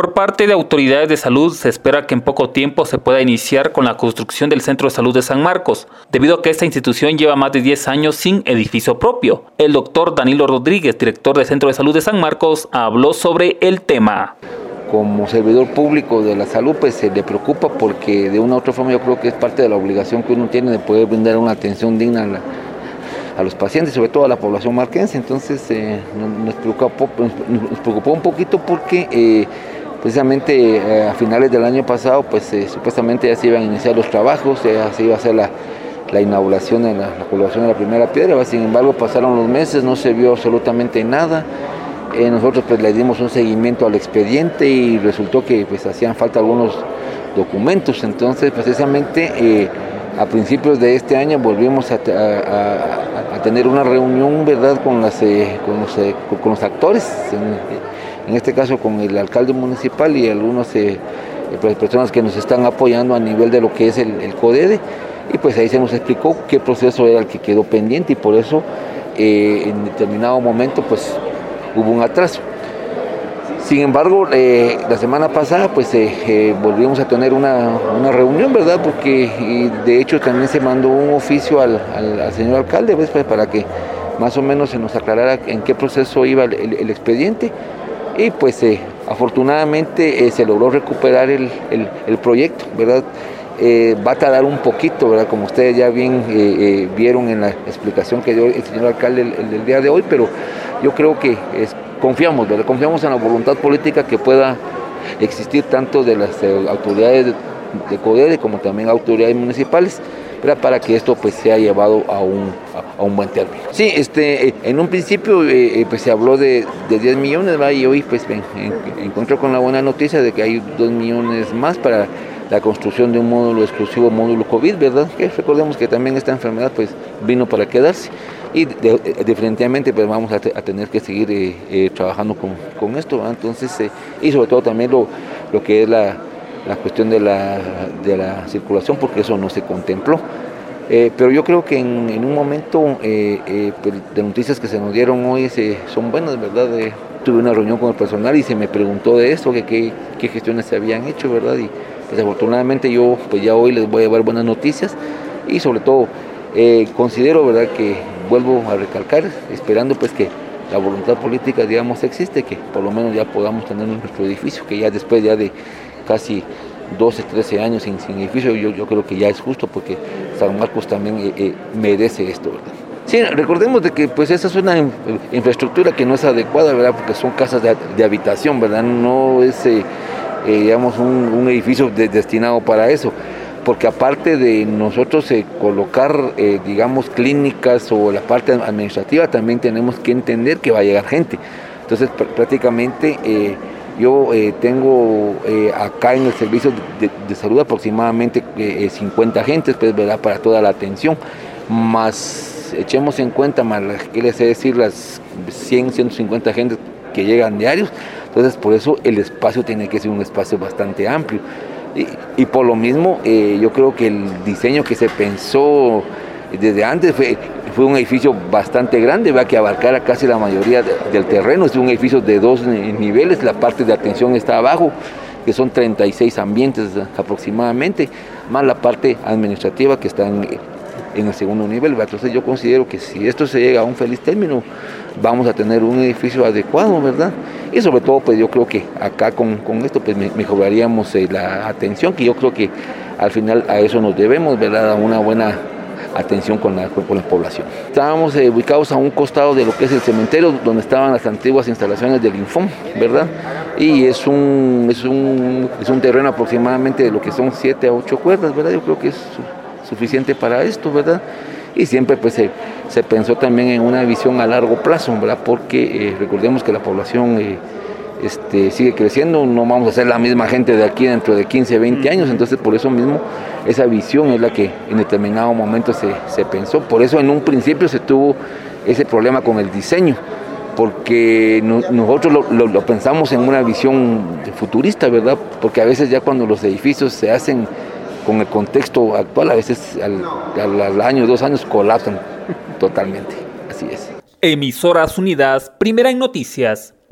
Por parte de autoridades de salud se espera que en poco tiempo se pueda iniciar con la construcción del Centro de Salud de San Marcos, debido a que esta institución lleva más de 10 años sin edificio propio. El doctor Danilo Rodríguez, director del Centro de Salud de San Marcos, habló sobre el tema como servidor público de la salud, pues se le preocupa porque de una u otra forma yo creo que es parte de la obligación que uno tiene de poder brindar una atención digna a, los pacientes, sobre todo a la población marquense. Entonces eh, nos, preocupó, un poquito porque eh, Precisamente eh, a finales del año pasado, pues eh, supuestamente ya se iban a iniciar los trabajos, ya se iba a hacer la, inauguración, la, la colocación de la primera piedra, sin embargo pasaron los meses, no se vio absolutamente nada. Eh, nosotros pues le dimos un seguimiento al expediente y resultó que pues hacían falta algunos documentos, entonces precisamente a principios de este año volvimos a, tener una reunión verdad con, los, con los actores en este caso con el alcalde municipal y algunas eh, pues, personas que nos están apoyando a nivel de lo que es el, CODEDE. Y pues ahí se nos explicó qué proceso era el que quedó pendiente y por eso eh, en determinado momento pues hubo un atraso. Sin embargo, eh, la semana pasada pues volvimos a tener una, reunión, ¿verdad? Porque de hecho también se mandó un oficio al, señor alcalde pues, para que más o menos se nos aclarara en qué proceso iba el expediente y pues eh, afortunadamente eh, se logró recuperar el, proyecto, ¿verdad? Eh, va a tardar un poquito, ¿verdad? Como ustedes ya bien vieron en la explicación que dio el señor alcalde el, día de hoy, pero yo creo que confiamos, ¿verdad? Confiamos en la voluntad política que pueda existir tanto de las autoridades de, de CODEDE como también autoridades municipales para que esto pues sea llevado a un, a, un buen término. Sí, este, eh, en un principio eh, eh, pues se habló de, de 10 millones y hoy pues me encontré con la buena noticia de que hay 2 millones más para la construcción de un módulo exclusivo, módulo COVID, ¿verdad? Que recordemos que también esta enfermedad pues vino para quedarse y definitivamente pues vamos a, tener que seguir trabajando con, con esto, entonces y sobre todo también lo, lo que es la la cuestión de la, de la circulación, porque eso no se contempló. Eh, pero yo creo que en, un momento eh, eh, pues, de noticias que se nos dieron hoy son buenas, ¿verdad? tuve una reunión con el personal y se me preguntó de esto, que qué, gestiones se habían hecho, ¿verdad? Y desafortunadamente yo pues ya hoy les voy a dar buenas noticias y sobre todo considero, ¿verdad? Que vuelvo a recalcar, esperando pues que la voluntad política, digamos, existe, que por lo menos ya podamos tener nuestro edificio, que ya después ya de casi 12, 13 años sin, edificio, yo, creo que ya es justo porque San Marcos también eh, eh, merece esto, ¿verdad? Sí, recordemos de que pues esa es una infraestructura que no es adecuada, ¿verdad? Porque son casas de, habitación, ¿verdad? No es, eh, digamos, un, edificio destinado para eso. Porque aparte de nosotros colocar, digamos, clínicas o la parte administrativa, también tenemos que entender que va a llegar gente. Entonces, prácticamente yo eh, tengo eh, acá en el servicio de, salud aproximadamente 50 eh, agentes, pues, ¿verdad? Para toda la atención, más echemos en cuenta, más, quiere decir, las 100, 150 agentes que llegan diarios, entonces por eso el espacio tiene que ser un espacio bastante amplio. Y, por lo mismo, yo creo que el diseño que se pensó desde antes fue, fue un edificio bastante grande, que abarcara casi la mayoría del terreno, es un edificio de dos niveles, la parte de atención está abajo, que son 36 ambientes aproximadamente, más la parte administrativa que está en, el segundo nivel. Entonces yo considero que si esto se llega a un feliz término, vamos a tener un edificio adecuado, ¿verdad? Y sobre todo, pues yo creo que acá con, esto pues mejoraríamos eh, la atención, que yo creo que al final a eso nos debemos, ¿verdad? Una buena atención con la, con la población. Estábamos eh, ubicados a un costado de lo que es el cementerio, donde estaban las antiguas instalaciones del Infom, ¿verdad? Y es un, es un, es un terreno aproximadamente de lo que son 7 a 8 cuerdas, ¿verdad? Yo creo que es suficiente para esto, ¿verdad? Y siempre pues se, se pensó también en una visión a largo plazo, ¿verdad? Porque eh, recordemos que la población... Eh, este, sigue creciendo, no vamos a ser la misma gente de aquí dentro de 15, 20 años, entonces por eso mismo esa visión es la que en determinado momento se, pensó, por eso en un principio se tuvo ese problema con el diseño, porque nosotros lo, pensamos en una visión futurista, ¿verdad? Porque a veces ya cuando los edificios se hacen con el contexto actual, a veces al, al año, dos años colapsan totalmente, así es. Emisoras Unidas, primera en noticias,